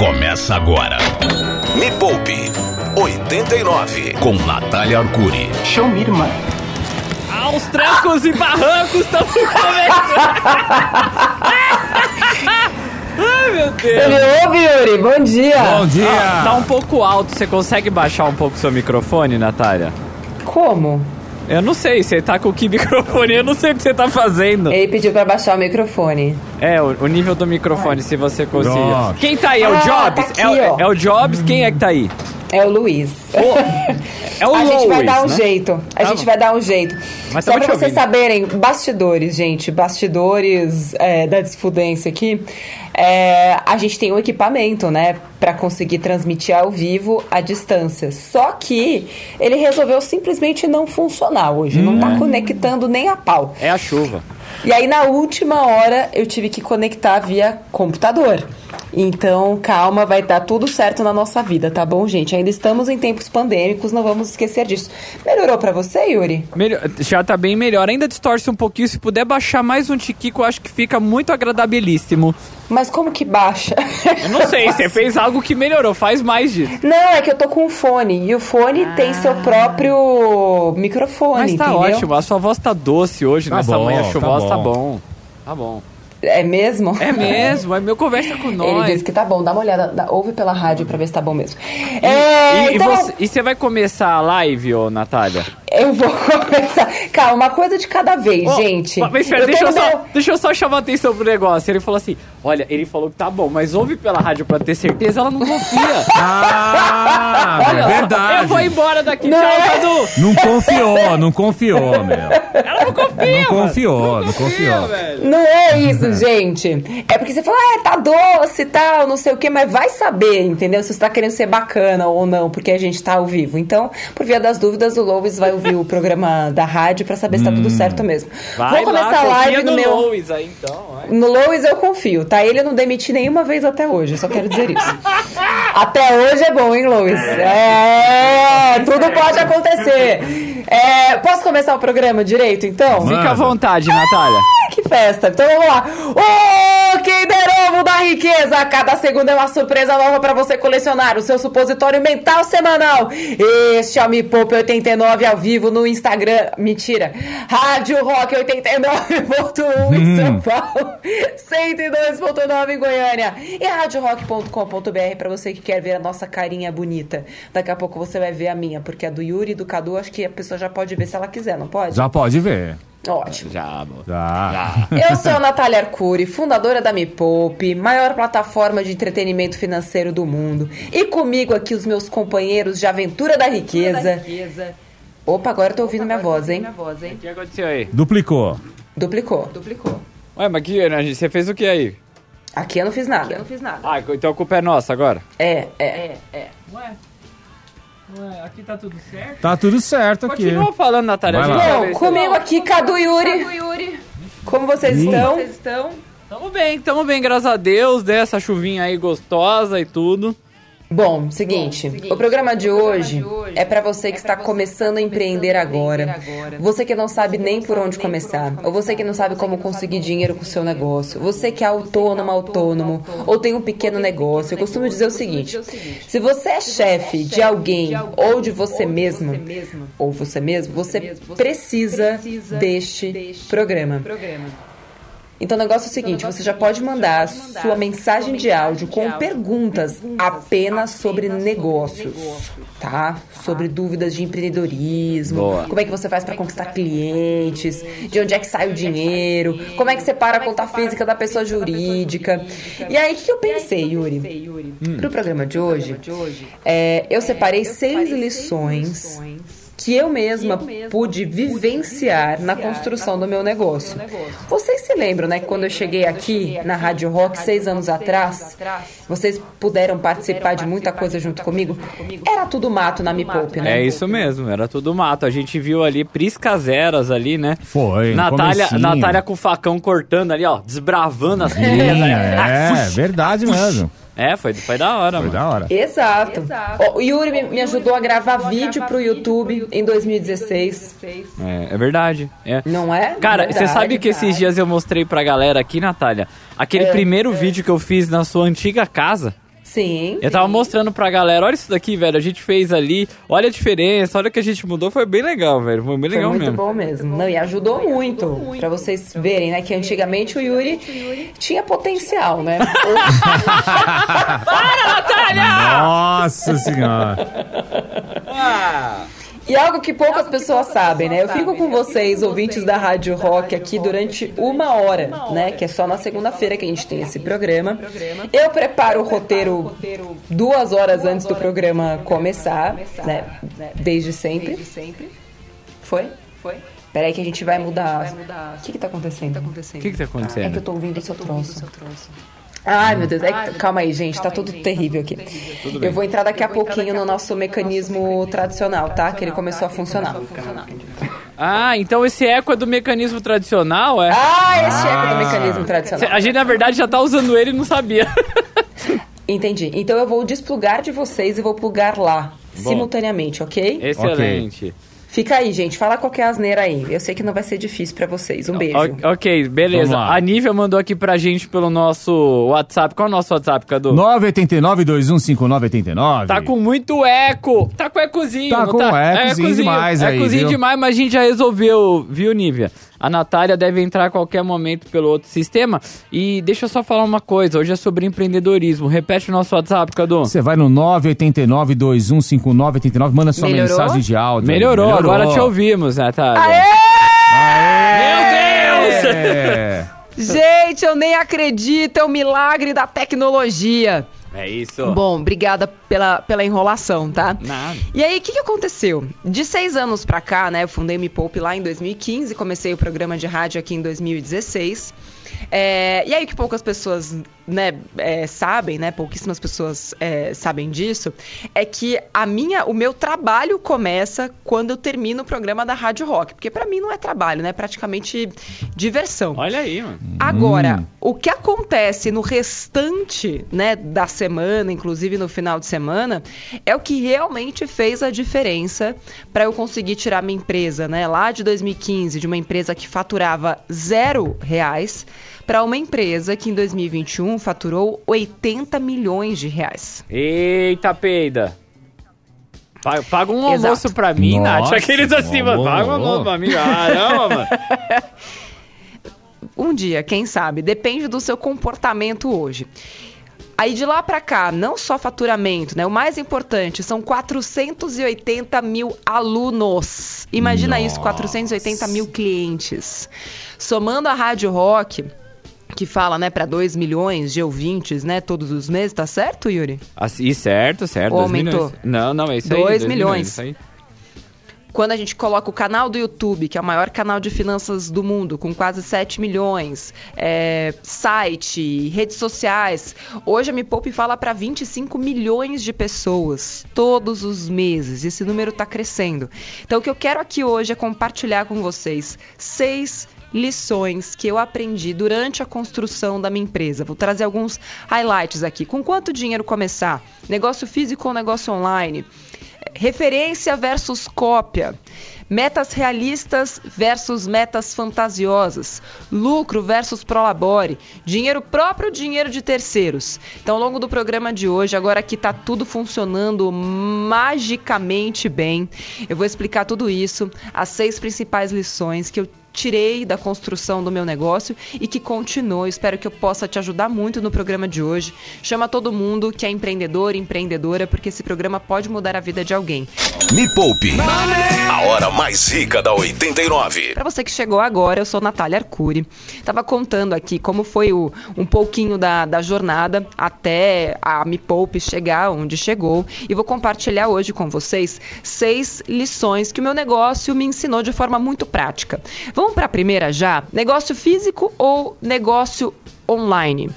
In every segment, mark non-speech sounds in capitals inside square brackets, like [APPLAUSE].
Começa agora. Me Poupe 89 com Natália Arcuri. Show me, irmã. Aos trancos e barrancos estamos começando. [LAUGHS] Ai, meu Você Deus. me ouve, Yuri? Bom dia. Bom dia! Ah, tá um pouco alto. Você consegue baixar um pouco seu microfone, Natália? Como? Eu não sei. Você tá com que [LAUGHS] microfone? Eu não sei o que você tá fazendo. Ele pediu pra baixar o microfone. É, o, o nível do microfone, se você conseguir. Quem tá aí? É o Ah, Jobs? tá aqui, é, o- ó. é o Jobs? Quem é que tá aí? É o Luiz. É o [LAUGHS] a gente vai Lois, dar um né? jeito. A Tá gente vai dar um jeito. Mas Só te vocês saberem, bastidores, gente. Bastidores é, da desfudência aqui. É, a gente tem um equipamento, né? Pra conseguir transmitir ao vivo à distância. Só que ele resolveu simplesmente não funcionar hoje. Não Hum. tá conectando nem a pau. É a chuva. E aí, na última hora, eu tive que conectar via computador. Então, calma, vai dar tudo certo na nossa vida, tá bom, gente? Ainda estamos em tempos pandêmicos, não vamos esquecer disso. Melhorou pra você, Yuri? Melhor- já tá bem melhor. Ainda distorce um pouquinho. Se puder baixar mais um tiquico, eu acho que fica muito agradabilíssimo. Mas como que baixa? Eu não sei, você fez algo que melhorou. Faz mais disso. Não, é que eu tô com um fone. E o fone tem seu próprio microfone, Mas tá entendeu? ótimo. A sua voz tá doce hoje Tá nessa bom, manhã tá chuvosa. Tá bom. bom. Tá bom. É mesmo? É mesmo. É meu conversa com Ele nós. disse que tá bom, dá uma olhada, dá- ouve pela rádio pra ver se tá bom mesmo. É, E, e então, você, e você vai começar a live, ô Natália? eu vou [LAUGHS] começar. Calma, uma coisa de cada vez, Ó, gente. Mas espera, Eu deixa, eu só, meu- deixa eu só chamar a atenção pro negócio. Ele falou assim: olha, ele falou que tá bom, mas ouve pela rádio pra ter certeza, ela não confia. [LAUGHS] Ah, Olha é verdade. Eu vou embora daqui, Não tchau, é? Cadu. Não confiou, não confiou, meu. Ela não confia, Não confiou, não confiou. velho. Não é isso, [LAUGHS] gente. É porque você fala, ah, tá doce e tal, não sei o quê, mas vai saber, entendeu? Se você tá querendo ser bacana ou não, porque a gente tá ao vivo. Então, por via das dúvidas, o Lois vai ouvir o programa da rádio pra saber se tá tudo certo mesmo. Vai Vou começar lá, a live no, no meu. Lois aí, então. vai. No Lois eu confio, tá? Ele eu não demiti nenhuma vez até hoje, eu só quero dizer isso. [LAUGHS] até hoje é bom, hein, Lois? É, tudo pode acontecer. É, posso começar o programa direito, então? Manda. Fica à vontade, Natália. Ai, que festa! Então vamos lá. Ô, Kinder Ovo da Riqueza! Cada segunda é uma surpresa nova pra você colecionar o seu supositório mental semanal. Este é o Me Poupe 89 ao vivo no Instagram. Mentira. Rádio Rock 89.1 em São Paulo. [LAUGHS] 102.9 em Goiânia. E radiorock.com.br pra você que quer ver a nossa carinha bonita. Daqui a pouco você vai ver a minha, porque a do Yuri e do Cadu, acho que a pessoa já pode ver se ela quiser, não pode? Já pode ver. Ótimo. Já, amor. Já. Eu sou a Natália Arcuri, fundadora da Me Poupe, maior plataforma de entretenimento financeiro do mundo. E comigo aqui os meus companheiros de aventura da riqueza. Opa, agora eu tô ouvindo minha voz, hein? O que aconteceu aí? Duplicou. Duplicou. Duplicou. Ué, mas que, né, você fez o que aí? Aqui eu não fiz nada. Ah, então a culpa é nossa agora. É, é. Ué, ué, aqui tá tudo certo? Tá tudo certo aqui. Continua falando, Natália. Bom, comigo aqui, Cadu e Yuri. Como vocês Ih. estão? Tamo bem, tamo bem, graças a Deus, né? Essa chuvinha aí gostosa e tudo. Bom, seguinte, o programa de hoje é pra você que está começando a empreender agora. Você que não sabe nem por onde começar, ou você que não sabe como conseguir dinheiro com o seu negócio, você que é autônomo, autônomo, ou tem um pequeno negócio. Eu costumo dizer o seguinte: se você é chefe de alguém ou de você mesmo, ou você mesmo, você precisa deste programa. Então o negócio é o seguinte, você já pode mandar sua mensagem de áudio com perguntas apenas sobre negócios, tá? Sobre dúvidas de empreendedorismo, Boa. como é que você faz para conquistar clientes, de onde é que sai o dinheiro, como é que separa a conta física da pessoa jurídica. E aí, o que eu pensei, Yuri? Pro programa de hoje, é, eu separei seis lições que eu mesma pude vivenciar na construção do meu negócio. Vocês se lembram, né, que quando eu cheguei aqui na Rádio Rock seis anos atrás, vocês puderam participar de muita coisa junto comigo? Era tudo mato na Me Poupe, né? É isso mesmo, era tudo mato. A gente viu ali priscaseras ali, né? Foi. Natália. Natália com o facão cortando ali, ó, desbravando as Sim, pilhas. né? é, verdade mesmo. É, foi, foi da hora, Foi mano. da hora. Exato. Ó, o Yuri me, me ajudou a gravar vídeo pro YouTube em 2016. É, é verdade. É. Não é? Cara, Verdade. você sabe que esses dias eu mostrei pra galera aqui, Natália, aquele É. primeiro vídeo que eu fiz na sua antiga casa? Sim. Eu tava mostrando pra galera, olha isso daqui, velho, a gente fez ali, olha a diferença, olha o que a gente mudou, foi bem legal, velho, foi bem Foi legal muito mesmo. bom mesmo. Não, e ajudou muito. Pra vocês verem, né? Que antigamente o Yuri tinha potencial, né? [LAUGHS] Nossa senhora. E algo que poucas pessoas sabem, né? Eu fico com vocês, ouvintes da Rádio Rock, aqui durante uma hora, né? Que é só na segunda-feira que a gente tem esse programa. Eu preparo o roteiro duas horas antes do programa começar, né? Desde sempre. Foi? Foi? Peraí que a gente vai mudar. Vai mudar. O que que tá acontecendo? Tá O acontecendo? que que tá É que eu acontecendo? tô ouvindo o seu troço. Ai, meu Deus. É Ai, calma aí, gente. Tá Calma aí, tudo gente. terrível aqui. Eu vou entrar daqui a pouquinho no nosso mecanismo tradicional, tá? Que ele começou a funcionar. Ah, então esse eco é do mecanismo tradicional, é? Ah, esse é do mecanismo tradicional. A gente, na verdade, já tá usando ele e não sabia. [LAUGHS] Entendi. Então eu vou desplugar de vocês e vou plugar lá. Simultaneamente, ok? Excelente. Fica aí, gente. Fala qualquer asneira aí. Eu sei que não vai ser difícil pra vocês. Um beijo. O- ok, beleza. A Nívia mandou aqui pra gente pelo nosso WhatsApp. Qual é o nosso WhatsApp, Cadu? 989-215989. Tá com muito eco. Tá com ecozinho. Tá com ecozinho demais aí, Ecozinho viu? demais, mas a gente já resolveu, viu, Nívia? A Natália deve entrar a qualquer momento pelo outro sistema. E deixa eu só falar uma coisa. Hoje é sobre empreendedorismo. Repete o nosso WhatsApp, Cadu. Você vai no 989-215989, manda sua Melhorou? mensagem de áudio. Melhorou, agora te ouvimos, Natália. Meu Deus! É. Gente, eu nem acredito, é o milagre da tecnologia. É isso. Bom, obrigada pela, pela enrolação, tá? Nada. E aí, o que, que aconteceu? De seis anos pra cá, né? Eu fundei Me Poupe lá em 2015, comecei o programa de rádio aqui em 2016. É, e aí, o que poucas pessoas né, é, sabem, né? Pouquíssimas pessoas é, sabem disso, é que a minha, o meu trabalho começa quando eu termino o programa da Rádio Rock. Porque pra mim não é trabalho, né? É praticamente diversão. Olha aí, mano. Agora, o que acontece no restante, né, da semana, inclusive no final de semana, é o que realmente fez a diferença para eu conseguir tirar minha empresa, né, lá de 2015, de uma empresa que faturava zero reais, para uma empresa que em 2021 faturou 80 milhões de reais. Eita, peida. Paga, um Exato. almoço pra mim, Nossa, Nath. Aqueles assim, mano. Paga um almoço pra mim. Caramba, mano. [LAUGHS] Um dia, quem sabe? Depende do seu comportamento hoje. Aí de lá pra cá, não só faturamento, né? O mais importante são 480 mil alunos. Imagina isso, 480 mil clientes. Somando a Rádio Rock, que fala, né, para 2 milhões de ouvintes, né, todos os meses, tá certo, Yuri? Assim, certo, certo. Ou dois aumentou? milhões. Não, não, é isso aí. Dois milhões. isso aí. Quando a gente coloca o canal do YouTube, que é o maior canal de finanças do mundo, com quase 7 milhões, é, site, redes sociais. Hoje a Me Poupe fala para 25 milhões de pessoas todos os meses. Esse número está crescendo. Então o que eu quero aqui hoje é compartilhar com vocês seis lições que eu aprendi durante a construção da minha empresa. Vou trazer alguns highlights aqui. Com quanto dinheiro começar? Negócio físico ou negócio online? Referência versus cópia. Metas realistas versus metas fantasiosas. Lucro versus prolabore. Dinheiro próprio dinheiro de terceiros. Então, ao longo do programa de hoje, agora que está tudo funcionando magicamente bem, eu vou explicar tudo isso, as seis principais lições que eu tirei da construção do meu negócio e que continua. Espero que eu possa te ajudar muito no programa de hoje. Chama todo mundo que é empreendedor, empreendedora, porque esse programa pode mudar a vida de alguém. Me Poupe. A hora mais rica da 89. Para você que chegou agora, eu sou Natália Arcuri. Tava contando aqui como foi o, um pouquinho da, da jornada até a Me Poupe chegar onde chegou e vou compartilhar hoje com vocês seis lições que o meu negócio me ensinou de forma muito prática. Vamos para a primeira já? Negócio físico ou negócio online?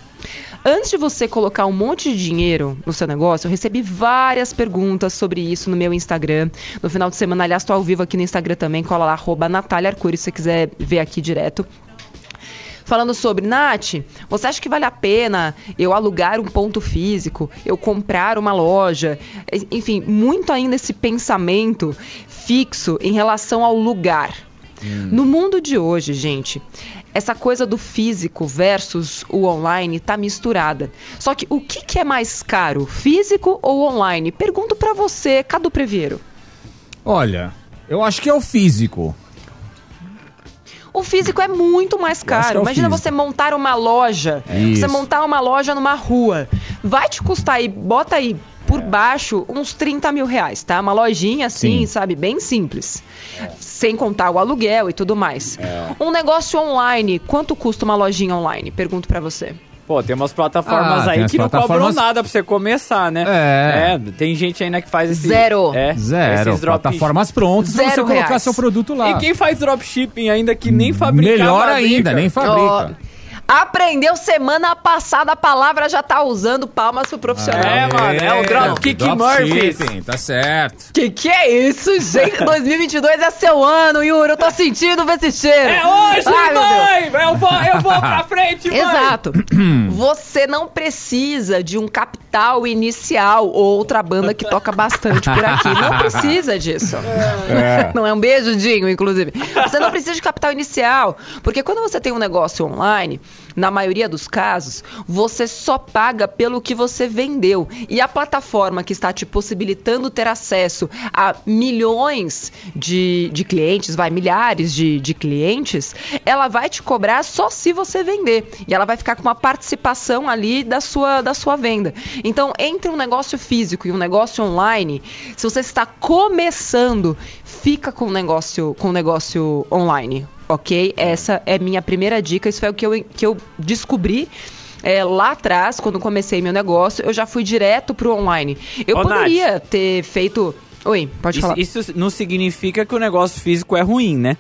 Antes de você colocar um monte de dinheiro no seu negócio, eu recebi várias perguntas sobre isso no meu Instagram. No final de semana, aliás, estou ao vivo aqui no Instagram também, cola lá, arroba Natália Arcuri, se você quiser ver aqui direto. Falando sobre, Nath, você acha que vale a pena eu alugar um ponto físico, eu comprar uma loja? Enfim, muito ainda esse pensamento fixo em relação ao lugar. No mundo de hoje, gente, essa coisa do físico versus o online tá misturada. Só que o que, que é mais caro, físico ou online? Pergunto para você, Cadu Previero. Olha, eu acho que é o físico. O físico é muito mais caro. É Imagina físico. você montar uma loja. Você montar uma loja numa rua. Vai te custar aí, bota aí por é. baixo uns 30 mil reais, tá? Uma lojinha assim, Sim. sabe? Bem simples. É. Sem contar o aluguel e tudo mais. É. Um negócio online, quanto custa uma lojinha online? Pergunto para você. Pô, tem umas plataformas ah, aí que plataformas... não cobram nada pra você começar, né? É. é. Tem gente ainda que faz esse... Zero. É, Zero. Plataformas prontas Zero pra você reais. colocar seu produto lá. E quem faz dropshipping ainda que nem fabrica Melhor ainda, nem fabrica. Oh. Aprendeu semana passada, a palavra já tá usando palmas pro profissional. É, mano, é o Dropkick drop Murphy. Tá certo. Que que é isso, gente? [LAUGHS] 2022 é seu ano, Yuri. Eu tô sentindo esse cheiro. É hoje, Ai, mãe! Eu vou, eu vou pra frente, mãe! Exato. [CLEARS THROAT] Você não precisa de um capital inicial ou outra banda que toca bastante por aqui. Não [LAUGHS] precisa disso. É. [LAUGHS] Não é um beijo, Dinho, inclusive. Você não precisa de capital inicial. Porque quando você tem um negócio online, na maioria dos casos, você só paga pelo que você vendeu. E a plataforma que está te possibilitando ter acesso a milhões de, de clientes, vai, milhares de, de clientes, ela vai te cobrar só se você vender. E ela vai ficar com uma participação ali da sua, da sua venda. Então, entre um negócio físico e um negócio online, se você está começando, fica com o negócio, com o negócio online ok? Essa é minha primeira dica. Isso foi o que eu, que eu descobri. É, lá atrás, quando comecei meu negócio, eu já fui direto pro online. Eu Ô, poderia Nath, ter feito. Oi, pode isso, falar. Isso não significa que o negócio físico é ruim, né?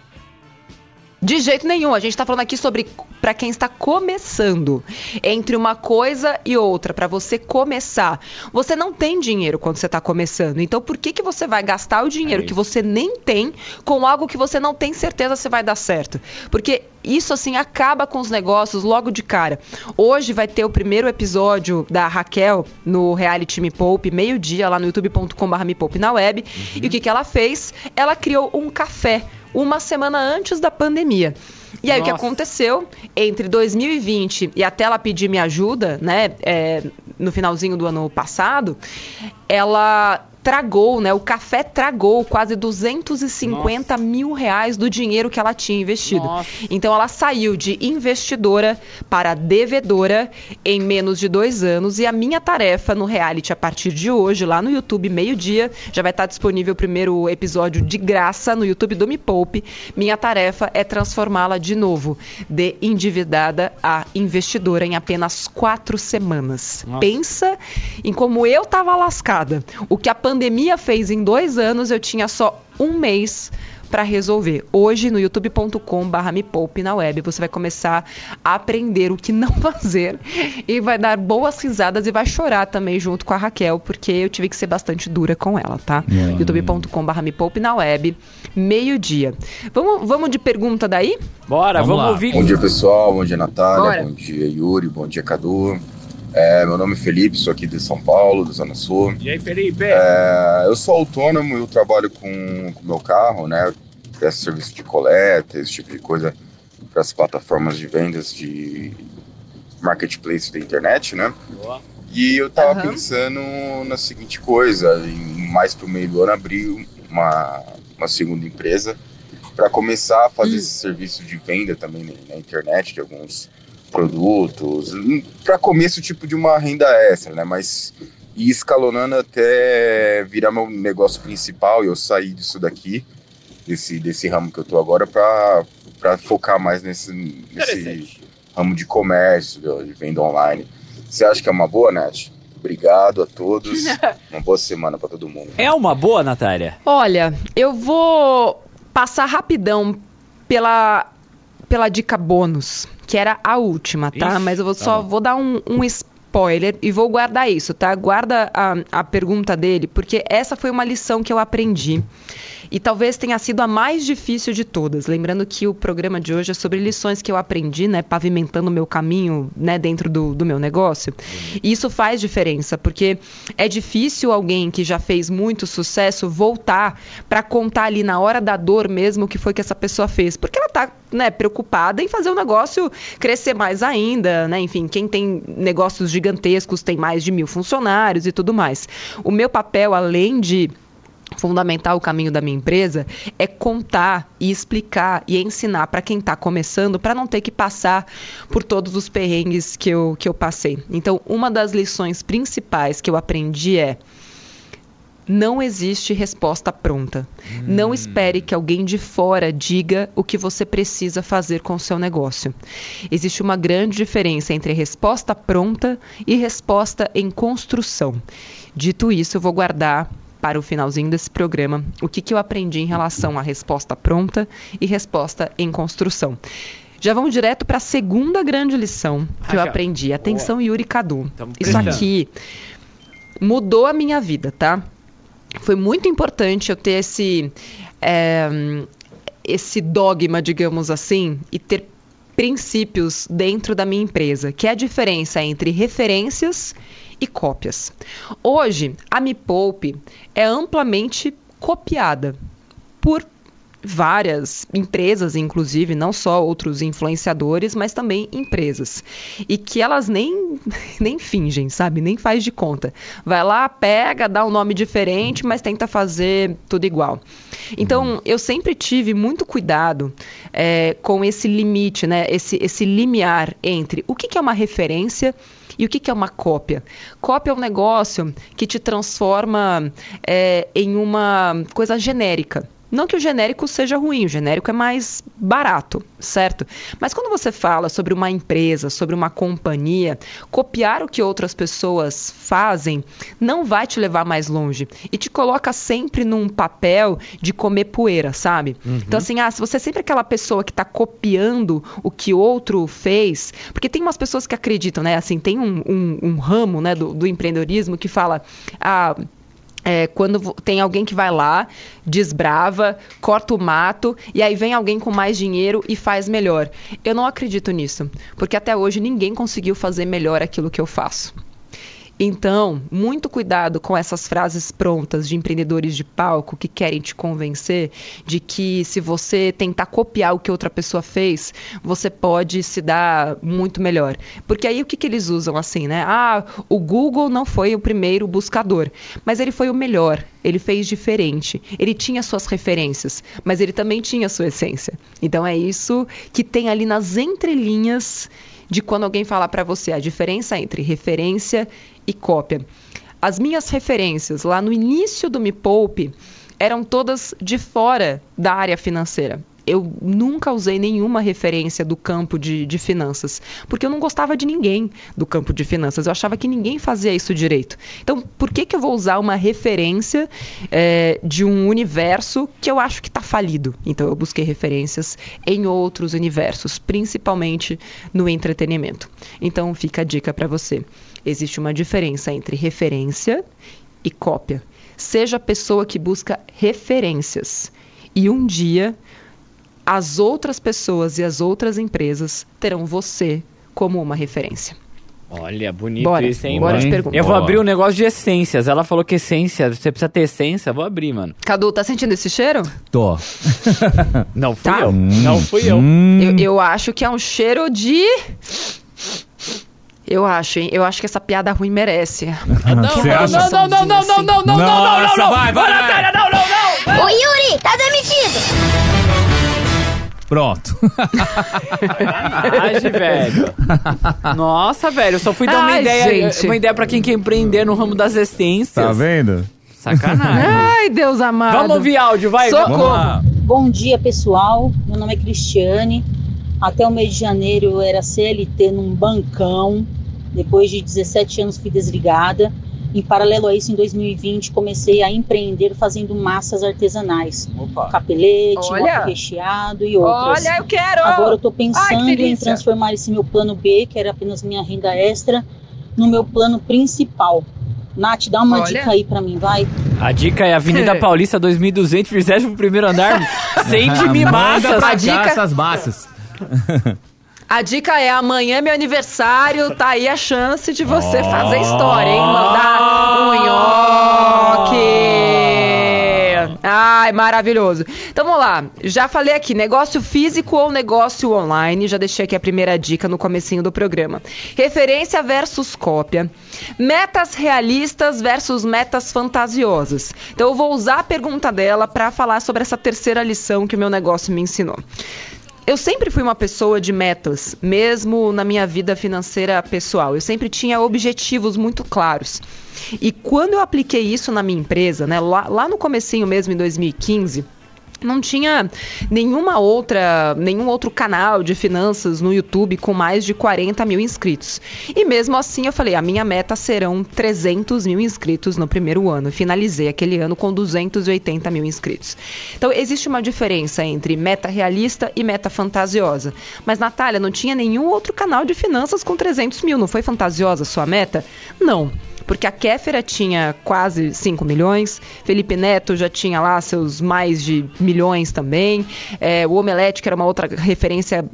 De jeito nenhum. A gente está falando aqui sobre para quem está começando. Entre uma coisa e outra, para você começar. Você não tem dinheiro quando você está começando. Então, por que, que você vai gastar o dinheiro é que você nem tem com algo que você não tem certeza se vai dar certo? Porque isso assim acaba com os negócios logo de cara. Hoje vai ter o primeiro episódio da Raquel no reality Me Poupe, meio-dia lá no youtube.com.br Me Poupe na web. Uhum. E o que, que ela fez? Ela criou um café uma semana antes da pandemia. E aí Nossa. o que aconteceu entre 2020 e até ela pedir minha ajuda, né, é, no finalzinho do ano passado, ela tragou, né? O café tragou quase 250 Nossa. mil reais do dinheiro que ela tinha investido. Nossa. Então ela saiu de investidora para devedora em menos de dois anos. E a minha tarefa no reality a partir de hoje, lá no YouTube, meio-dia, já vai estar disponível o primeiro episódio de graça no YouTube do Me Poupe. Minha tarefa é transformá-la de novo de endividada a investidora em apenas quatro semanas. Nossa. Pensa em como eu tava lascada. O que a pandemia fez em dois anos, eu tinha só um mês para resolver. Hoje, no youtube.com/barra me poupe na web, você vai começar a aprender o que não [LAUGHS] fazer e vai dar boas risadas e vai chorar também junto com a Raquel, porque eu tive que ser bastante dura com ela, tá? Yeah. youtube.com/barra me poupe na web, meio-dia. Vamos, vamos de pergunta daí? Bora, vamos, vamos ouvir. Bom dia, pessoal. Bom dia, Natália. Bora. Bom dia, Yuri. Bom dia, Cadu. É, meu nome é Felipe, sou aqui de São Paulo, da Zona Sul. E aí, Felipe? É, eu sou autônomo, eu trabalho com o meu carro, né? Presto serviço de coleta, esse tipo de coisa para as plataformas de vendas de marketplace da internet, né? Boa. E eu tava uhum. pensando na seguinte coisa, em mais pro meio do ano abrir uma, uma segunda empresa para começar a fazer hum. esse serviço de venda também na internet de alguns produtos, para começo tipo de uma renda extra, né? Mas ir escalonando até virar meu negócio principal e eu sair disso daqui, desse, desse ramo que eu tô agora, para focar mais nesse, nesse ramo de comércio, de venda online. Você acha que é uma boa, Nath? Obrigado a todos. [LAUGHS] uma boa semana para todo mundo. É uma boa, Natália? Olha, eu vou passar rapidão pela, pela dica bônus que era a última, tá? Mas eu vou, tá só bom. vou dar um, um spoiler e vou guardar isso, tá? Guarda a, a pergunta dele, porque essa foi uma lição que eu aprendi. E talvez tenha sido a mais difícil de todas. Lembrando que o programa de hoje é sobre lições que eu aprendi, né, pavimentando o meu caminho, né, dentro do, do meu negócio. E isso faz diferença, porque é difícil alguém que já fez muito sucesso voltar para contar ali na hora da dor mesmo o que foi que essa pessoa fez, porque ela está né, preocupada em fazer o negócio crescer mais ainda, né? Enfim, quem tem negócios gigantescos tem mais de mil funcionários e tudo mais. O meu papel, além de fundamental o caminho da minha empresa é contar e explicar e ensinar para quem está começando para não ter que passar por todos os perrengues que eu, que eu passei. Então, uma das lições principais que eu aprendi é não existe resposta pronta. Hum. Não espere que alguém de fora diga o que você precisa fazer com o seu negócio. Existe uma grande diferença entre resposta pronta e resposta em construção. Dito isso, eu vou guardar para o finalzinho desse programa o que, que eu aprendi em relação à resposta pronta e resposta em construção. Já vamos direto para a segunda grande lição que eu aprendi. Atenção, Yuri Cadu. Isso aqui mudou a minha vida, tá? foi muito importante eu ter esse, é, esse dogma, digamos assim, e ter princípios dentro da minha empresa, que é a diferença entre referências e cópias. Hoje, a Me Poupe é amplamente copiada por várias empresas, inclusive, não só outros influenciadores, mas também empresas. E que elas nem, [LAUGHS] nem fingem, sabe? Nem faz de conta. Vai lá, pega, dá um nome diferente, mas tenta fazer tudo igual. Então, eu sempre tive muito cuidado é, com esse limite, né? Esse, esse limiar entre o que, que é uma referência e o que, que é uma cópia? Cópia é um negócio que te transforma é, em uma coisa genérica. Não que o genérico seja ruim, o genérico é mais barato, certo? Mas quando você fala sobre uma empresa, sobre uma companhia, copiar o que outras pessoas fazem não vai te levar mais longe e te coloca sempre num papel de comer poeira, sabe? Uhum. Então, assim, ah, se você é sempre aquela pessoa que está copiando o que outro fez, porque tem umas pessoas que acreditam, né? Assim, tem um, um, um ramo né, do, do empreendedorismo que fala. Ah, é, quando tem alguém que vai lá, desbrava, corta o mato e aí vem alguém com mais dinheiro e faz melhor. Eu não acredito nisso, porque até hoje ninguém conseguiu fazer melhor aquilo que eu faço. Então, muito cuidado com essas frases prontas de empreendedores de palco que querem te convencer de que se você tentar copiar o que outra pessoa fez, você pode se dar muito melhor. Porque aí o que, que eles usam assim, né? Ah, o Google não foi o primeiro buscador, mas ele foi o melhor. Ele fez diferente. Ele tinha suas referências, mas ele também tinha sua essência. Então é isso que tem ali nas entrelinhas de quando alguém falar para você a diferença entre referência e cópia. As minhas referências lá no início do Me Poupe eram todas de fora da área financeira eu nunca usei nenhuma referência do campo de, de, finanças, porque eu não gostava de ninguém do campo de finanças. Eu achava que ninguém fazia isso direito. Então, por que, que eu vou usar uma referência é, de um universo que eu acho que está falido? Então, eu busquei referências em outros universos, principalmente no entretenimento. Então, fica a dica para você. Existe uma diferença entre referência e cópia. Seja a pessoa que busca referências. E um dia as outras pessoas e as outras empresas terão você como uma referência. Olha, bonito bora, isso, hein? Bora te Eu vou abrir um negócio de essências. Ela falou que essência, você precisa ter essência. Vou abrir, mano. Cadu, tá sentindo esse cheiro? Tô. [LAUGHS] Não fui tá. eu. Não fui eu. eu. Eu acho que é um cheiro de... Eu acho, hein? Eu acho que essa piada ruim merece. Não, não, não, não, não, não, não, não, não, não, não, não, vai, vai, Natália, não, não, não. Ô, Yuri, Pronto. Sacanagem, velho. Nossa, velho, eu só fui dar uma Ai, ideia, gente. uma ideia para quem quer empreender no ramo das essências. Tá vendo? Sacanagem. Ai, Deus amado. Vamos ouvir áudio, vai. Socorro. Bom dia, pessoal. Meu nome é Cristiane. Até o mês de janeiro eu era CLT num bancão. Depois de 17 anos fui desligada. Em paralelo a isso, em 2020, comecei a empreender fazendo massas artesanais. Opa. Capelete, recheado e outras. Olha, eu quero! Agora eu estou pensando Ai, em transformar esse meu plano B, que era apenas minha renda extra, no meu plano principal. Nath, dá uma Olha. dica aí pra mim, vai. A dica é Avenida [LAUGHS] Paulista 2200, 21 primeiro andar. [LAUGHS] Sente me massas. A dica... essas massas. [LAUGHS] A dica é amanhã é meu aniversário, tá aí a chance de você oh. fazer história, hein? Mandar um nhoque. Ai, maravilhoso. Então vamos lá. Já falei aqui, negócio físico ou negócio online. Já deixei aqui a primeira dica no comecinho do programa. Referência versus cópia. Metas realistas versus metas fantasiosas. Então eu vou usar a pergunta dela para falar sobre essa terceira lição que o meu negócio me ensinou. Eu sempre fui uma pessoa de metas, mesmo na minha vida financeira pessoal. Eu sempre tinha objetivos muito claros. E quando eu apliquei isso na minha empresa, né, lá, lá no comecinho mesmo, em 2015, não tinha nenhuma outra, nenhum outro canal de finanças no YouTube com mais de 40 mil inscritos. E mesmo assim eu falei, a minha meta serão 300 mil inscritos no primeiro ano. Finalizei aquele ano com 280 mil inscritos. Então existe uma diferença entre meta realista e meta fantasiosa. Mas Natália, não tinha nenhum outro canal de finanças com 300 mil. Não foi fantasiosa a sua meta? Não porque a Kéfera tinha quase 5 milhões, Felipe Neto já tinha lá seus mais de milhões também, é, o Omelete, que era uma outra referência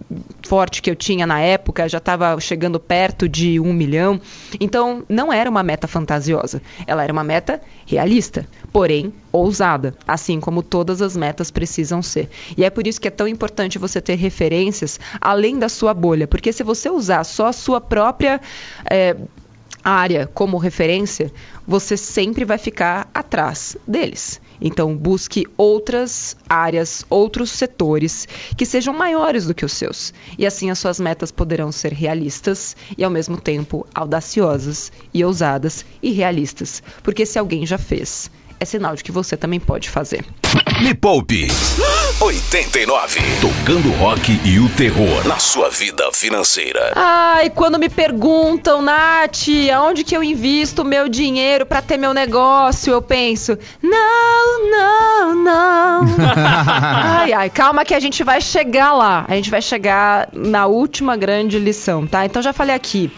forte que eu tinha na época, já estava chegando perto de um milhão. Então, não era uma meta fantasiosa, ela era uma meta realista, porém ousada, assim como todas as metas precisam ser. E é por isso que é tão importante você ter referências além da sua bolha, porque se você usar só a sua própria é, área como referência, você sempre vai ficar atrás deles. Então, busque outras áreas, outros setores que sejam maiores do que os seus. E assim as suas metas poderão ser realistas e, ao mesmo tempo, audaciosas e ousadas e realistas. Porque se alguém já fez, é sinal de que você também pode fazer. Me Poupe 89. Tocando rock e o terror na sua vida financeira. Ai, quando me perguntam, Nath, aonde que eu invisto meu dinheiro para ter meu negócio, eu penso, não, não, não. [LAUGHS] ai, ai, calma que a gente vai chegar lá. A gente vai chegar na última grande lição, tá? Então já falei aqui.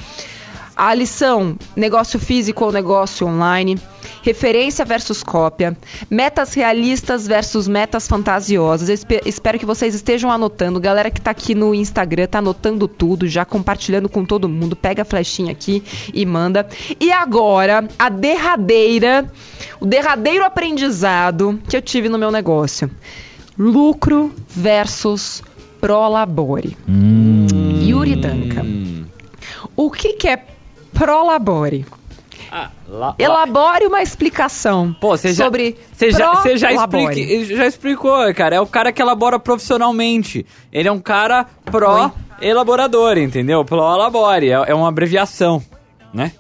A lição, negócio físico ou negócio online referência versus cópia, metas realistas versus metas fantasiosas. Eu espero que vocês estejam anotando. Galera que tá aqui no Instagram tá anotando tudo, já compartilhando com todo mundo. Pega a flechinha aqui e manda. E agora, a derradeira, o derradeiro aprendizado que eu tive no meu negócio. Lucro versus prolabore. Hum. Yuri Duncan. O que, que é prolabore? Ah, Elabore uma explicação Pô, já, sobre Você já, você já, explique, já explicou, cara. É o cara que elabora profissionalmente. Ele é um cara pró-elaborador, entendeu? Pró-elabore. É, é uma abreviação, né?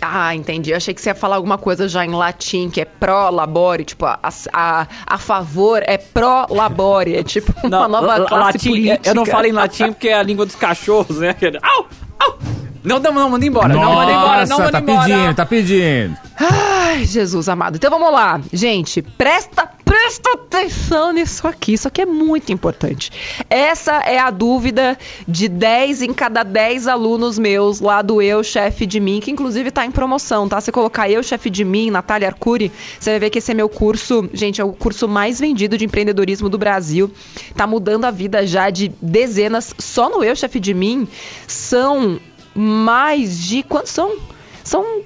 Ah, entendi. Eu achei que você ia falar alguma coisa já em latim, que é pró-labore, tipo, a, a, a favor é pró-labore, é tipo uma não, nova classe latim, política. Eu não falo em latim porque é a língua dos cachorros, né? [LAUGHS] Au! Au! Não, não, não, manda embora. Nossa, não manda embora, não manda tá embora. pedindo, tá pedindo. Ai, Jesus amado. Então vamos lá. Gente, presta, presta atenção nisso aqui. Isso aqui é muito importante. Essa é a dúvida de 10 em cada 10 alunos meus lá do Eu, Chefe de Mim, que inclusive tá em promoção, tá? Você colocar Eu, Chefe de Mim, Natália Arcuri, você vai ver que esse é meu curso, gente, é o curso mais vendido de empreendedorismo do Brasil. Tá mudando a vida já de dezenas. Só no Eu, Chefe de Mim, são mais de. Quantos são? São.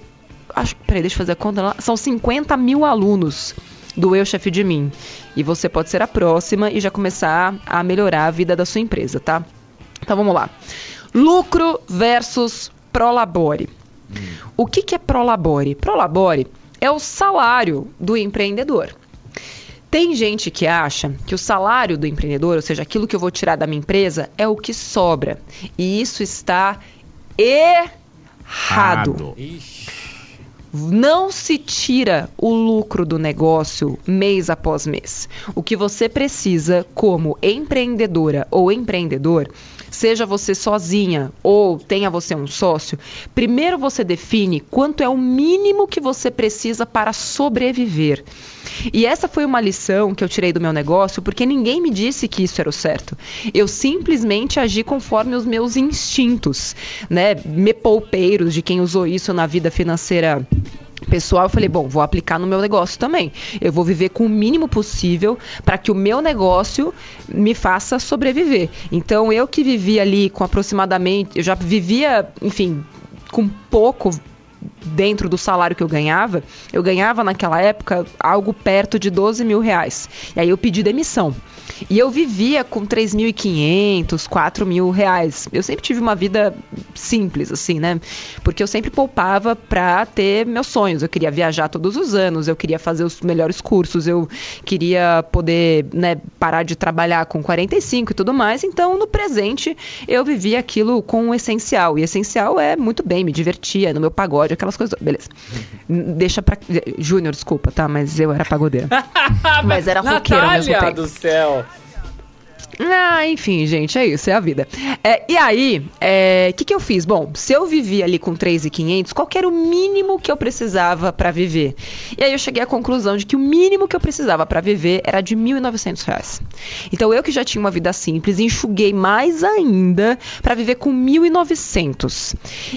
Acho, peraí, deixa eu fazer a conta lá. São 50 mil alunos do Eu Chefe de Mim. E você pode ser a próxima e já começar a melhorar a vida da sua empresa, tá? Então vamos lá. Lucro versus Prolabore. O que, que é Prolabore? Prolabore é o salário do empreendedor. Tem gente que acha que o salário do empreendedor, ou seja, aquilo que eu vou tirar da minha empresa, é o que sobra. E isso está errado. Não se tira o lucro do negócio mês após mês. O que você precisa, como empreendedora ou empreendedor, seja você sozinha ou tenha você um sócio, primeiro você define quanto é o mínimo que você precisa para sobreviver. E essa foi uma lição que eu tirei do meu negócio, porque ninguém me disse que isso era o certo. Eu simplesmente agi conforme os meus instintos, né? Me poupeiros de quem usou isso na vida financeira pessoal, eu falei, bom, vou aplicar no meu negócio também. Eu vou viver com o mínimo possível para que o meu negócio me faça sobreviver. Então, eu que vivia ali com aproximadamente, eu já vivia, enfim, com pouco dentro do salário que eu ganhava, eu ganhava naquela época algo perto de 12 mil reais. E aí eu pedi demissão. E eu vivia com 3.500, 4 mil reais. Eu sempre tive uma vida simples, assim, né? Porque eu sempre poupava pra ter meus sonhos. Eu queria viajar todos os anos, eu queria fazer os melhores cursos, eu queria poder, né, parar de trabalhar com 45 e tudo mais. Então, no presente, eu vivia aquilo com o essencial. E essencial é muito bem, me divertia no meu pagode, aquelas coisas. Beleza. Deixa pra. Júnior, desculpa, tá? Mas eu era pagodeira. [LAUGHS] Mas era roqueira ao mesmo tempo. do céu. Ah, enfim, gente, é isso, é a vida. É, e aí, o é, que, que eu fiz? Bom, se eu vivia ali com 3,500, qual era o mínimo que eu precisava para viver? E aí eu cheguei à conclusão de que o mínimo que eu precisava para viver era de 1.900 reais. Então eu que já tinha uma vida simples, enxuguei mais ainda para viver com 1.900.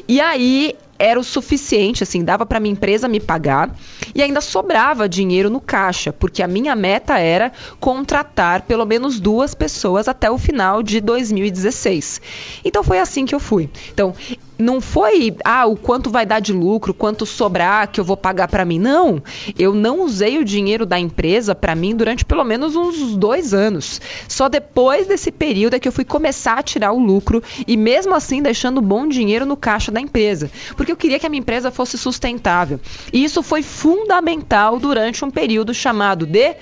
E aí era o suficiente, assim, dava para minha empresa me pagar e ainda sobrava dinheiro no caixa, porque a minha meta era contratar pelo menos duas pessoas até o final de 2016. Então foi assim que eu fui. Então, não foi, ah, o quanto vai dar de lucro, quanto sobrar que eu vou pagar para mim. Não, eu não usei o dinheiro da empresa para mim durante pelo menos uns dois anos. Só depois desse período é que eu fui começar a tirar o lucro e mesmo assim deixando bom dinheiro no caixa da empresa, porque eu queria que a minha empresa fosse sustentável. E isso foi fundamental durante um período chamado de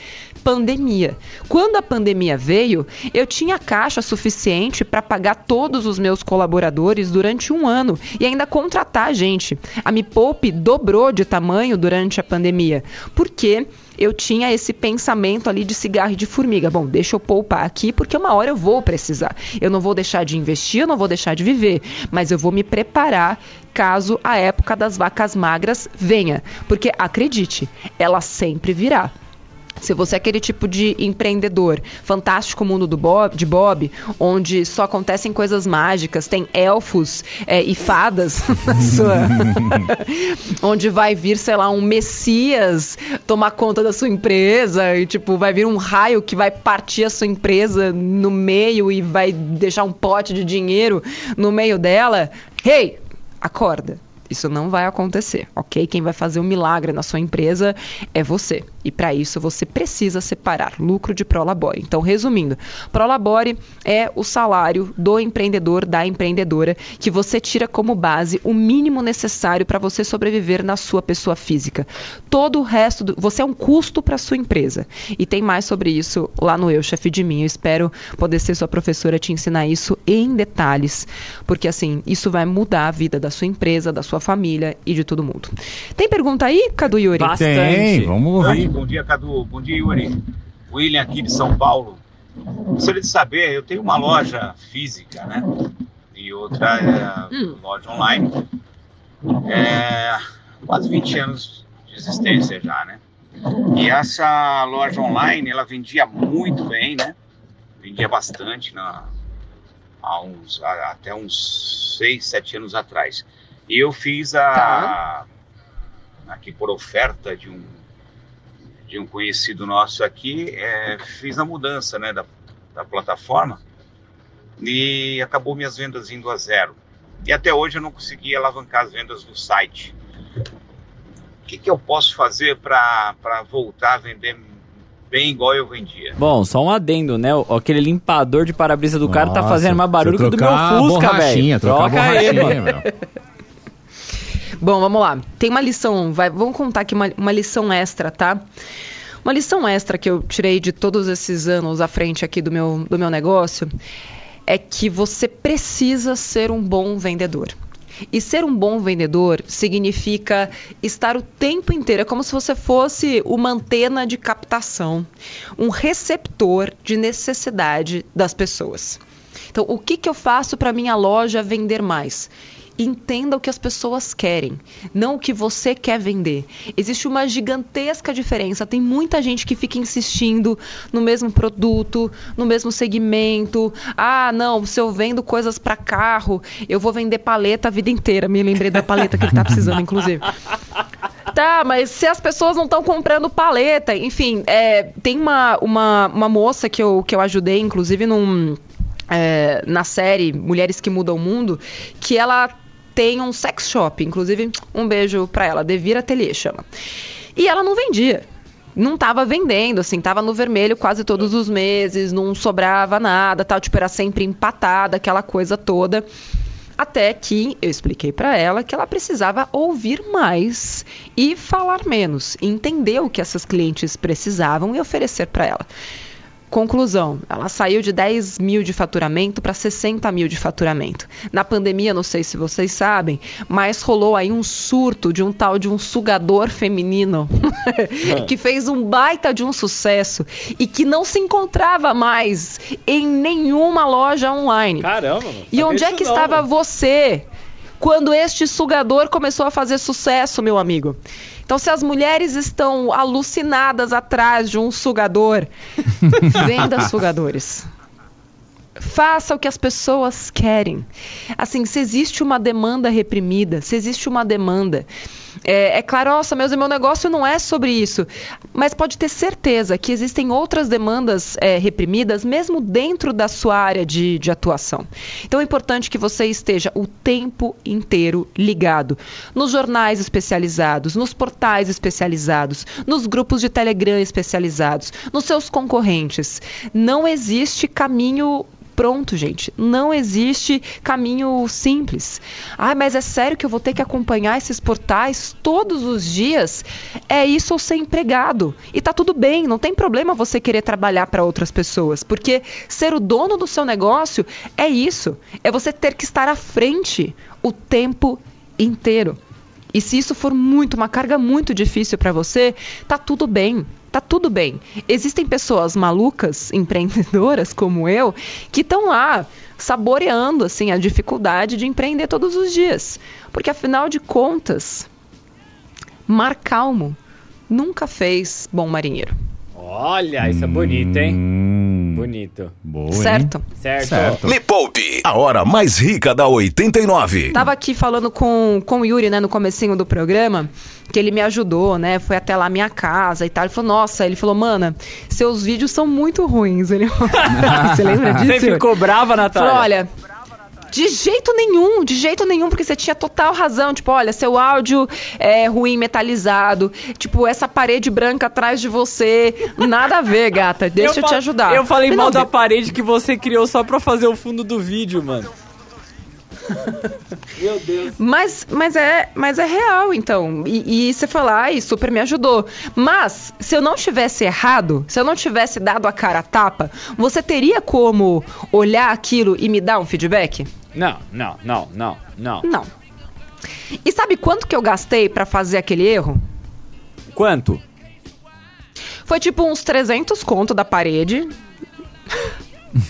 pandemia. Quando a pandemia veio, eu tinha caixa suficiente para pagar todos os meus colaboradores durante um ano e ainda contratar gente. A Me Poupe dobrou de tamanho durante a pandemia. Por quê? eu tinha esse pensamento ali de cigarro e de formiga. Bom, deixa eu poupar aqui porque uma hora eu vou precisar. Eu não vou deixar de investir, eu não vou deixar de viver, mas eu vou me preparar caso a época das vacas magras venha. Porque acredite, ela sempre virá. Se você é aquele tipo de empreendedor, fantástico mundo do Bob, de Bob, onde só acontecem coisas mágicas, tem elfos é, e fadas [LAUGHS] na sua. [LAUGHS] onde vai vir, sei lá, um Messias tomar conta da sua empresa e, tipo, vai vir um raio que vai partir a sua empresa no meio e vai deixar um pote de dinheiro no meio dela. Hey, acorda. Isso não vai acontecer, ok? Quem vai fazer um milagre na sua empresa é você. E para isso você precisa separar lucro de prolabore. Então, resumindo, prolabore é o salário do empreendedor, da empreendedora, que você tira como base o mínimo necessário para você sobreviver na sua pessoa física. Todo o resto, do, você é um custo para sua empresa. E tem mais sobre isso lá no Eu, Chefe de Mim. Eu espero poder ser sua professora te ensinar isso em detalhes, porque assim, isso vai mudar a vida da sua empresa, da sua família e de todo mundo. Tem pergunta aí, Cadu Yuri? Bastante. Tem, vamos ouvir. Bom dia, Cadu. Bom dia, Yuri. William aqui de São Paulo. Gostaria de saber, eu tenho uma loja física, né? E outra é hum. loja online. É, quase 20 anos de existência já, né? E essa loja online, ela vendia muito bem, né? Vendia bastante na, há uns, até uns 6, 7 anos atrás. E eu fiz a. Tá. Aqui por oferta de um de um conhecido nosso aqui, é, fiz a mudança né, da, da plataforma e acabou minhas vendas indo a zero. E até hoje eu não consegui alavancar as vendas no site. O que, que eu posso fazer para voltar a vender bem igual eu vendia? Bom, só um adendo, né? Aquele limpador de para-brisa do Nossa, cara tá fazendo mais barulho que o do meu Fusca, velho. Troca ele, mano. Bom, vamos lá. Tem uma lição, vai, vamos contar aqui uma, uma lição extra, tá? Uma lição extra que eu tirei de todos esses anos à frente aqui do meu, do meu negócio é que você precisa ser um bom vendedor. E ser um bom vendedor significa estar o tempo inteiro, é como se você fosse uma antena de captação, um receptor de necessidade das pessoas. Então, o que, que eu faço para minha loja vender mais? Entenda o que as pessoas querem, não o que você quer vender. Existe uma gigantesca diferença. Tem muita gente que fica insistindo no mesmo produto, no mesmo segmento. Ah, não, se eu vendo coisas para carro, eu vou vender paleta a vida inteira. Me lembrei da paleta que ele tá precisando, inclusive. Tá, mas se as pessoas não estão comprando paleta, enfim, é, tem uma, uma, uma moça que eu, que eu ajudei, inclusive, num, é, na série Mulheres que Mudam o Mundo, que ela tem um sex shop, inclusive um beijo pra ela, Devira Atelier chama. E ela não vendia não estava vendendo, assim, tava no vermelho quase todos os meses, não sobrava nada, tal, tipo, era sempre empatada, aquela coisa toda. Até que eu expliquei para ela que ela precisava ouvir mais e falar menos, entender o que essas clientes precisavam e oferecer para ela. Conclusão, ela saiu de 10 mil de faturamento para 60 mil de faturamento. Na pandemia, não sei se vocês sabem, mas rolou aí um surto de um tal de um sugador feminino [LAUGHS] que fez um baita de um sucesso e que não se encontrava mais em nenhuma loja online. Caramba! E onde é que não, estava mano. você quando este sugador começou a fazer sucesso, meu amigo? Então, se as mulheres estão alucinadas atrás de um sugador, [LAUGHS] venda sugadores. Faça o que as pessoas querem. Assim, se existe uma demanda reprimida, se existe uma demanda é, é claro, nossa, meu, negócio não é sobre isso. Mas pode ter certeza que existem outras demandas é, reprimidas, mesmo dentro da sua área de, de atuação. Então é importante que você esteja o tempo inteiro ligado nos jornais especializados, nos portais especializados, nos grupos de Telegram especializados, nos seus concorrentes. Não existe caminho pronto, gente. Não existe caminho simples. Ah, mas é sério que eu vou ter que acompanhar esses portais todos os dias? É isso ou ser empregado. E tá tudo bem, não tem problema você querer trabalhar para outras pessoas, porque ser o dono do seu negócio é isso. É você ter que estar à frente o tempo inteiro. E se isso for muito, uma carga muito difícil para você, tá tudo bem tá tudo bem. Existem pessoas malucas, [LAUGHS] empreendedoras como eu, que estão lá saboreando assim a dificuldade de empreender todos os dias, porque afinal de contas, mar calmo nunca fez bom marinheiro. Olha, isso é bonito, hein? Bonito. Boa, certo. certo. Certo. Me Poupe, a hora mais rica da 89. Tava aqui falando com, com o Yuri, né, no comecinho do programa, que ele me ajudou, né? Foi até lá minha casa e tal. Ele falou, nossa, ele falou, mana, seus vídeos são muito ruins. Ele... [LAUGHS] Você lembra disso? Você ficou brava, Natália? Falou, olha, de jeito nenhum, de jeito nenhum, porque você tinha total razão. Tipo, olha, seu áudio é ruim, metalizado. Tipo, essa parede branca atrás de você. Nada a ver, gata. [LAUGHS] Deixa eu, eu te ajudar. Eu falei mal da parede que você criou só pra fazer o fundo do vídeo, mano. Meu Deus. Mas, mas, é, mas é real, então. E, e você falar, ai, super me ajudou. Mas, se eu não tivesse errado, se eu não tivesse dado a cara a tapa, você teria como olhar aquilo e me dar um feedback? Não, não, não, não, não. Não. E sabe quanto que eu gastei para fazer aquele erro? Quanto? Foi tipo uns 300 conto da parede.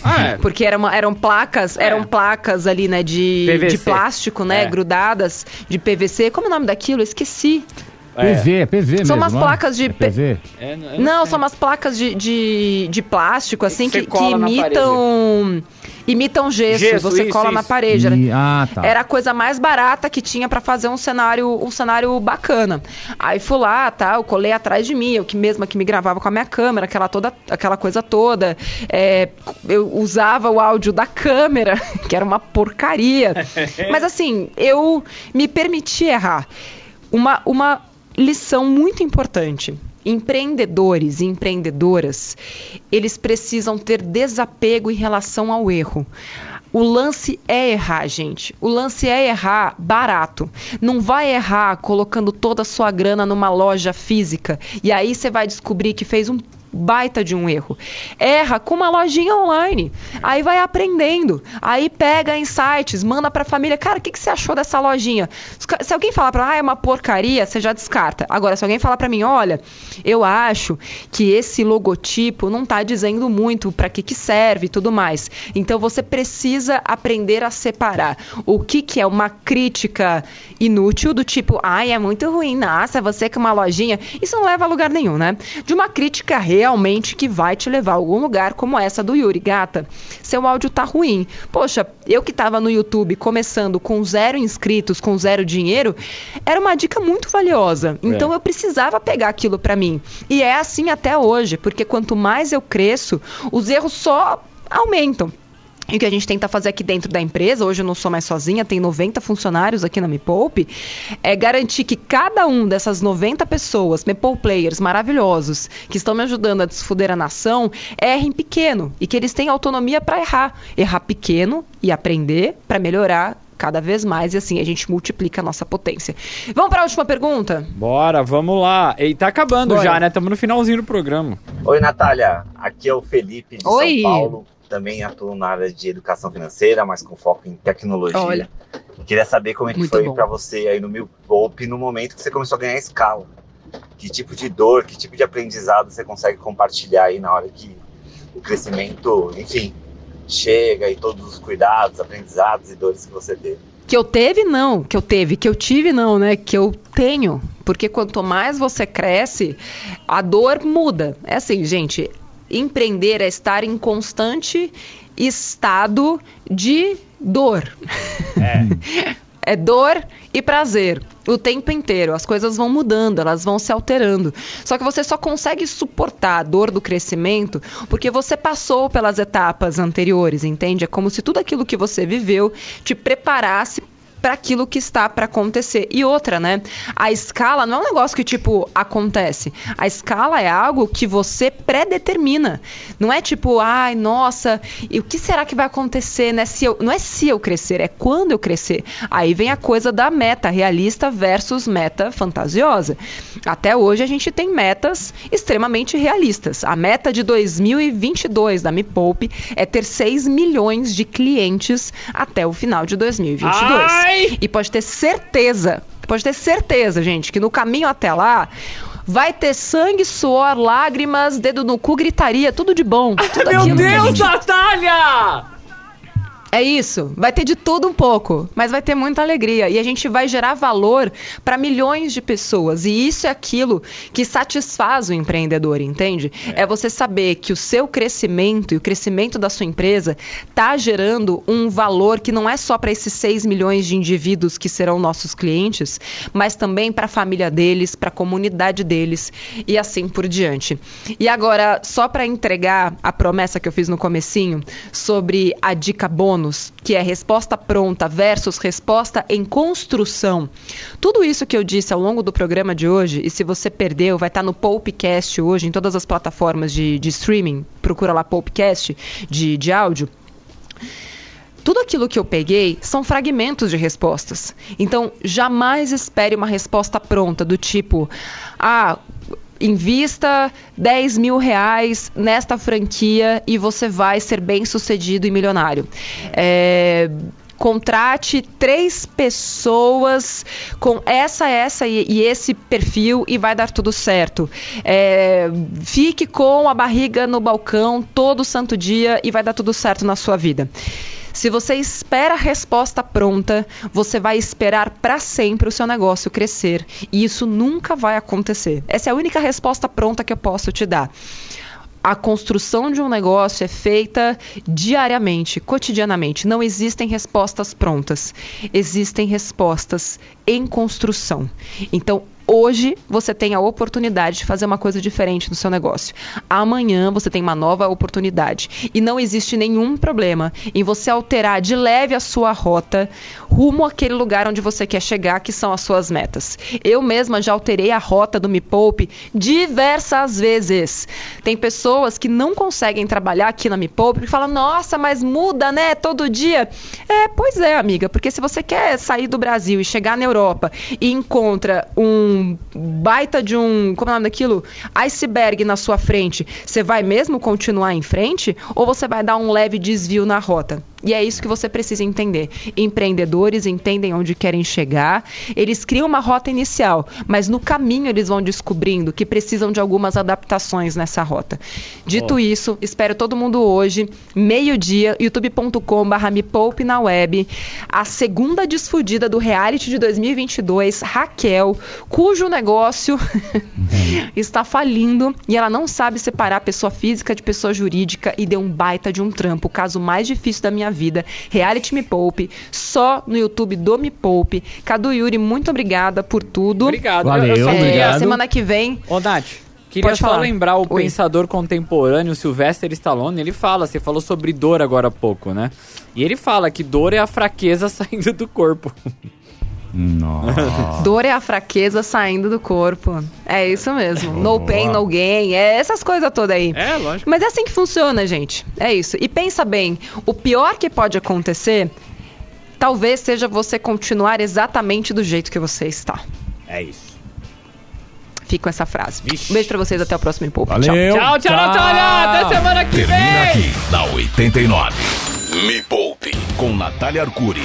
Ah, é. Porque era uma, eram placas, é. eram placas ali, né, de, de plástico, né, é. grudadas, de PVC. Como é o nome daquilo? Eu esqueci. PV, é PV mesmo. São umas placas de. É PV? É, não, não são umas placas de, de, de plástico, assim, que, que, que imitam imitam gesso, gesso você isso, cola isso. na parede. E, ah, tá. Era a coisa mais barata que tinha para fazer um cenário, um cenário bacana. Aí fui lá, tá, eu colei atrás de mim, eu que mesma que me gravava com a minha câmera, aquela toda, aquela coisa toda. É, eu usava o áudio da câmera, [LAUGHS] que era uma porcaria. [LAUGHS] Mas assim, eu me permiti errar. Uma, uma lição muito importante empreendedores e empreendedoras, eles precisam ter desapego em relação ao erro. O lance é errar, gente. O lance é errar barato. Não vai errar colocando toda a sua grana numa loja física e aí você vai descobrir que fez um baita de um erro. Erra com uma lojinha online. Aí vai aprendendo. Aí pega insights, manda pra família. Cara, o que, que você achou dessa lojinha? Se alguém falar pra ah, é uma porcaria, você já descarta. Agora, se alguém falar pra mim, olha, eu acho que esse logotipo não tá dizendo muito para que, que serve e tudo mais. Então você precisa aprender a separar o que, que é uma crítica inútil, do tipo, ai, é muito ruim, nossa, você com uma lojinha. Isso não leva a lugar nenhum, né? De uma crítica realmente que vai te levar a algum lugar como essa do Yuri. Gata, seu áudio tá ruim. Poxa, eu que tava no YouTube começando com zero inscritos, com zero dinheiro, era uma dica muito valiosa. É. Então é. eu precisava pegar aquilo para mim. E é assim até hoje, porque quanto mais eu cresço, os erros só aumentam. E o que a gente tenta fazer aqui dentro da empresa, hoje eu não sou mais sozinha, tem 90 funcionários aqui na Me Poupe, é garantir que cada um dessas 90 pessoas, Me Poupe Players maravilhosos, que estão me ajudando a desfuder a nação, errem pequeno e que eles tenham autonomia para errar. Errar pequeno e aprender para melhorar cada vez mais e assim a gente multiplica a nossa potência. Vamos para a última pergunta? Bora, vamos lá. E tá acabando Bora. já, né? Estamos no finalzinho do programa. Oi, Natália. Aqui é o Felipe de Oi. São Paulo também atuo na área de educação financeira, mas com foco em tecnologia. Olha. queria saber como é que foi para você aí no Mil Golpe no momento que você começou a ganhar escala. Que tipo de dor, que tipo de aprendizado você consegue compartilhar aí na hora que o crescimento, enfim, chega e todos os cuidados, aprendizados e dores que você teve. Que eu teve, não. Que eu teve. Que eu tive, não, né? Que eu tenho. Porque quanto mais você cresce, a dor muda. É assim, gente empreender é estar em constante estado de dor. É. [LAUGHS] é dor e prazer o tempo inteiro. As coisas vão mudando, elas vão se alterando. Só que você só consegue suportar a dor do crescimento porque você passou pelas etapas anteriores, entende? É como se tudo aquilo que você viveu te preparasse para aquilo que está para acontecer. E outra, né? A escala não é um negócio que tipo acontece. A escala é algo que você predetermina. Não é tipo, ai, nossa, e o que será que vai acontecer, né? Se eu, não é se eu crescer, é quando eu crescer. Aí vem a coisa da meta realista versus meta fantasiosa. Até hoje a gente tem metas extremamente realistas. A meta de 2022 da Me Poupe é ter 6 milhões de clientes até o final de 2022. Ai! E pode ter certeza, pode ter certeza, gente, que no caminho até lá vai ter sangue, suor, lágrimas, dedo no cu, gritaria, tudo de bom. Tudo Meu Deus. Natália! É isso. Vai ter de tudo um pouco, mas vai ter muita alegria. E a gente vai gerar valor para milhões de pessoas. E isso é aquilo que satisfaz o empreendedor, entende? É. é você saber que o seu crescimento e o crescimento da sua empresa está gerando um valor que não é só para esses 6 milhões de indivíduos que serão nossos clientes, mas também para a família deles, para a comunidade deles e assim por diante. E agora, só para entregar a promessa que eu fiz no comecinho sobre a dica bônus que é resposta pronta versus resposta em construção. Tudo isso que eu disse ao longo do programa de hoje, e se você perdeu, vai estar no Popcast hoje, em todas as plataformas de, de streaming, procura lá Popcast de, de áudio tudo aquilo que eu peguei são fragmentos de respostas. Então, jamais espere uma resposta pronta do tipo: ah, invista 10 mil reais nesta franquia e você vai ser bem sucedido e milionário. É, contrate três pessoas com essa, essa e, e, esse perfil e vai dar tudo certo. É, fique com a barriga no balcão todo santo dia e vai dar tudo certo na sua vida. Se você espera a resposta pronta, você vai esperar para sempre o seu negócio crescer. E isso nunca vai acontecer. Essa é a única resposta pronta que eu posso te dar a construção de um negócio é feita diariamente, cotidianamente. Não existem respostas prontas. Existem respostas em construção. Então, Hoje você tem a oportunidade de fazer uma coisa diferente no seu negócio. Amanhã você tem uma nova oportunidade. E não existe nenhum problema em você alterar de leve a sua rota rumo àquele lugar onde você quer chegar, que são as suas metas. Eu mesma já alterei a rota do Me Poupe diversas vezes. Tem pessoas que não conseguem trabalhar aqui na Me Poupe e falam: nossa, mas muda, né? Todo dia. É, pois é, amiga, porque se você quer sair do Brasil e chegar na Europa e encontra um baita de um. Como é o nome daquilo? Iceberg na sua frente, você vai mesmo continuar em frente? Ou você vai dar um leve desvio na rota? E é isso que você precisa entender. Empreendedores entendem onde querem chegar, eles criam uma rota inicial, mas no caminho eles vão descobrindo que precisam de algumas adaptações nessa rota. Dito oh. isso, espero todo mundo hoje, meio-dia, youtube.com/barra me poupe na web, a segunda desfudida do reality de 2022, Raquel, cujo negócio [LAUGHS] está falindo e ela não sabe separar pessoa física de pessoa jurídica e deu um baita de um trampo. O caso mais difícil da minha vida. Reality Me Poupe, só no YouTube do Me Poupe. Cadu Yuri, muito obrigada por tudo. Obrigado. Valeu, é, obrigado. Semana que vem. Ô, Nath. Queria Pode só falar. lembrar o Oi. pensador contemporâneo Sylvester Stallone, ele fala, você falou sobre dor agora há pouco, né? E ele fala que dor é a fraqueza [LAUGHS] saindo do corpo. Nossa. Dor é a fraqueza saindo do corpo. É isso mesmo. No pain, no gain. É essas coisas todas aí. É, lógico. Mas é assim que funciona, gente. É isso. E pensa bem: o pior que pode acontecer talvez seja você continuar exatamente do jeito que você está. É isso. Fico com essa frase. Um beijo pra vocês, até o próximo Impulso. Valeu. Tchau, tchau, tchau, Natália. Até semana que Termina vem. aqui, na 89. Me Poupe, com Natália Arcuri.